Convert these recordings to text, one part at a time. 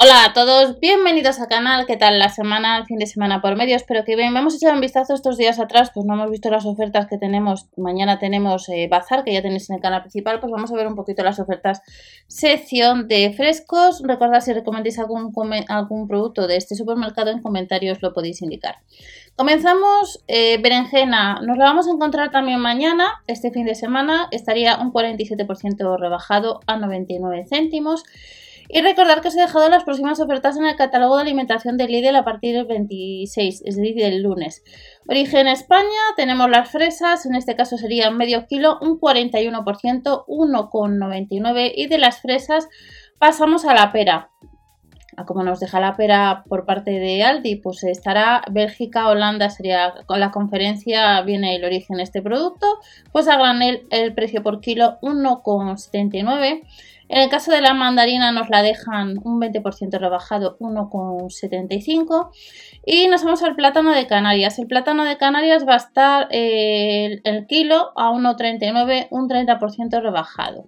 Hola a todos, bienvenidos al canal, ¿qué tal la semana, el fin de semana por medio? Espero que bien, hemos echado un vistazo estos días atrás, pues no hemos visto las ofertas que tenemos, mañana tenemos eh, Bazar, que ya tenéis en el canal principal, pues vamos a ver un poquito las ofertas, sección de frescos, recordad si recomendéis algún, algún producto de este supermercado en comentarios lo podéis indicar. Comenzamos, eh, berenjena, nos la vamos a encontrar también mañana, este fin de semana, estaría un 47% rebajado a 99 céntimos, y recordar que os he dejado las próximas ofertas en el catálogo de alimentación de Lidl a partir del 26, es decir, del lunes. Origen España, tenemos las fresas, en este caso sería medio kilo, un 41%, 1,99 y de las fresas pasamos a la pera. Como nos deja la pera por parte de Aldi, pues estará Bélgica, Holanda, sería con la conferencia, viene el origen de este producto, pues a el precio por kilo 1,79 en el caso de la mandarina nos la dejan un 20% rebajado, 1,75. Y nos vamos al plátano de Canarias. El plátano de Canarias va a estar eh, el, kilo a 1,39, un 30% rebajado.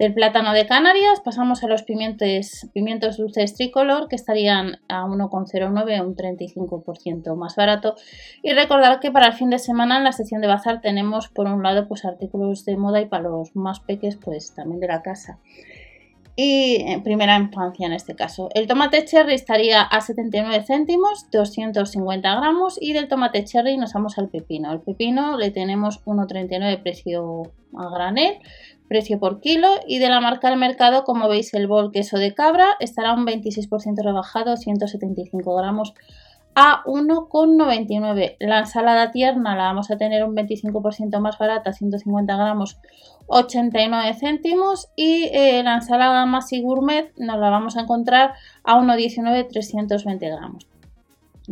Del plátano de Canarias pasamos a los pimientos, pimientos dulces tricolor que estarían a 1,09, un 35% más barato. Y recordar que para el fin de semana en la sección de bazar tenemos por un lado pues artículos de moda y para los más pequeños pues también de la casa y en primera infancia en este caso. El tomate cherry estaría a 79 céntimos, 250 gramos y del tomate cherry nos vamos al pepino. El pepino le tenemos 1,39 precio a granel, precio por kilo y de la marca del mercado como veis el bol queso de cabra estará un 26% rebajado, 175 gramos a 1,99. La ensalada tierna la vamos a tener un 25% más barata, 150 gramos, 89 céntimos. Y eh, la ensalada Masi Gourmet nos la vamos a encontrar a 1,19, 320 gramos.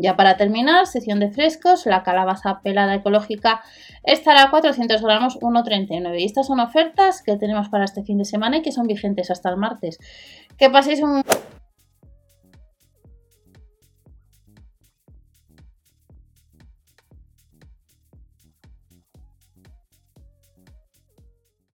Ya para terminar, sección de frescos, la calabaza pelada ecológica estará a 400 gramos, 1,39. Y estas son ofertas que tenemos para este fin de semana y que son vigentes hasta el martes. Que paséis un...